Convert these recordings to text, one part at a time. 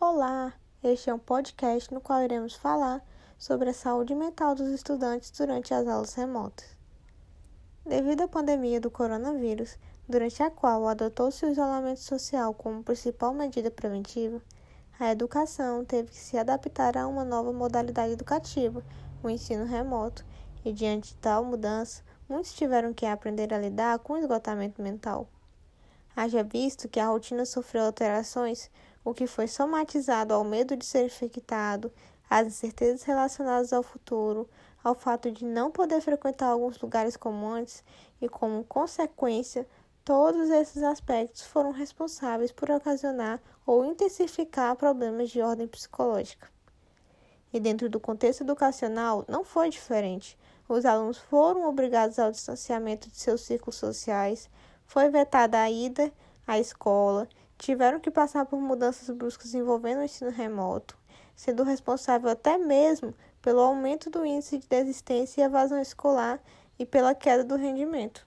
Olá, este é um podcast no qual iremos falar sobre a saúde mental dos estudantes durante as aulas remotas. Devido à pandemia do coronavírus, durante a qual adotou-se o isolamento social como principal medida preventiva, a educação teve que se adaptar a uma nova modalidade educativa, o ensino remoto, e diante de tal mudança, muitos tiveram que aprender a lidar com o esgotamento mental. Haja visto que a rotina sofreu alterações, o que foi somatizado ao medo de ser infectado, às incertezas relacionadas ao futuro, ao fato de não poder frequentar alguns lugares como antes e, como consequência, todos esses aspectos foram responsáveis por ocasionar ou intensificar problemas de ordem psicológica. E dentro do contexto educacional não foi diferente. Os alunos foram obrigados ao distanciamento de seus círculos sociais, foi vetada a ida à escola, tiveram que passar por mudanças bruscas envolvendo o ensino remoto, sendo responsável até mesmo pelo aumento do índice de desistência e evasão escolar e pela queda do rendimento.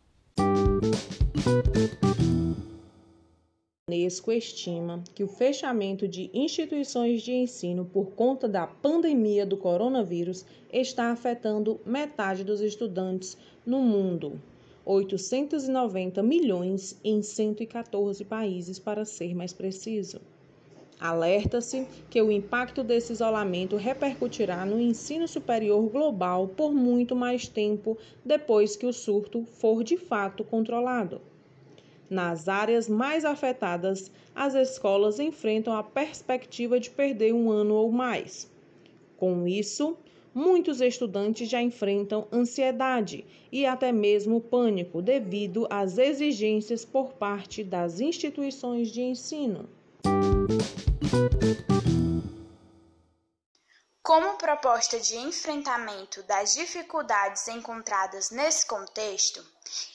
Unesco estima que o fechamento de instituições de ensino por conta da pandemia do coronavírus está afetando metade dos estudantes no mundo. 890 milhões em 114 países, para ser mais preciso. Alerta-se que o impacto desse isolamento repercutirá no ensino superior global por muito mais tempo depois que o surto for de fato controlado. Nas áreas mais afetadas, as escolas enfrentam a perspectiva de perder um ano ou mais. Com isso, muitos estudantes já enfrentam ansiedade e até mesmo pânico devido às exigências por parte das instituições de ensino. Como proposta de enfrentamento das dificuldades encontradas nesse contexto,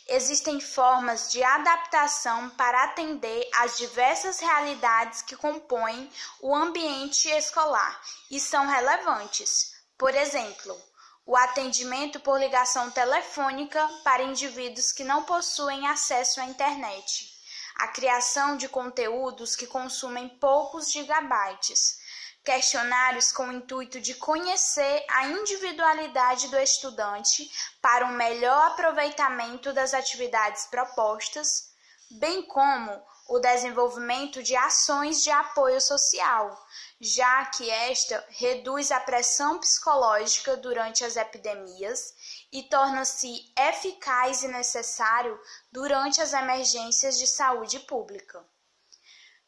existem formas de adaptação para atender às diversas realidades que compõem o ambiente escolar e são relevantes. Por exemplo, o atendimento por ligação telefônica para indivíduos que não possuem acesso à internet, a criação de conteúdos que consumem poucos gigabytes. Questionários com o intuito de conhecer a individualidade do estudante para um melhor aproveitamento das atividades propostas, bem como o desenvolvimento de ações de apoio social, já que esta reduz a pressão psicológica durante as epidemias e torna-se eficaz e necessário durante as emergências de saúde pública.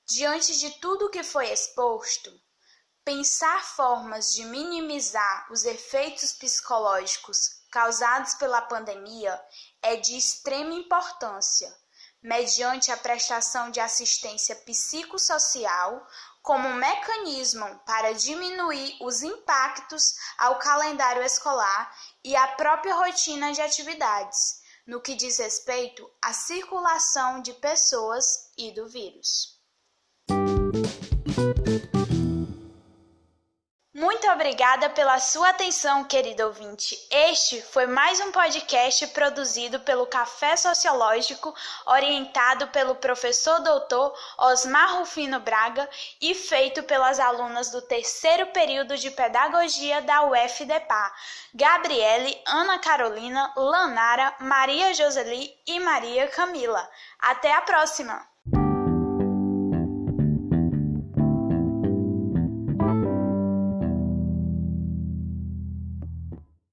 Diante de tudo o que foi exposto, Pensar formas de minimizar os efeitos psicológicos causados pela pandemia é de extrema importância, mediante a prestação de assistência psicossocial como um mecanismo para diminuir os impactos ao calendário escolar e à própria rotina de atividades, no que diz respeito à circulação de pessoas e do vírus. Muito obrigada pela sua atenção, querido ouvinte. Este foi mais um podcast produzido pelo Café Sociológico, orientado pelo professor doutor Osmar Rufino Braga e feito pelas alunas do terceiro período de Pedagogia da UFDPA, Gabriele, Ana Carolina, Lanara, Maria Joseli e Maria Camila. Até a próxima!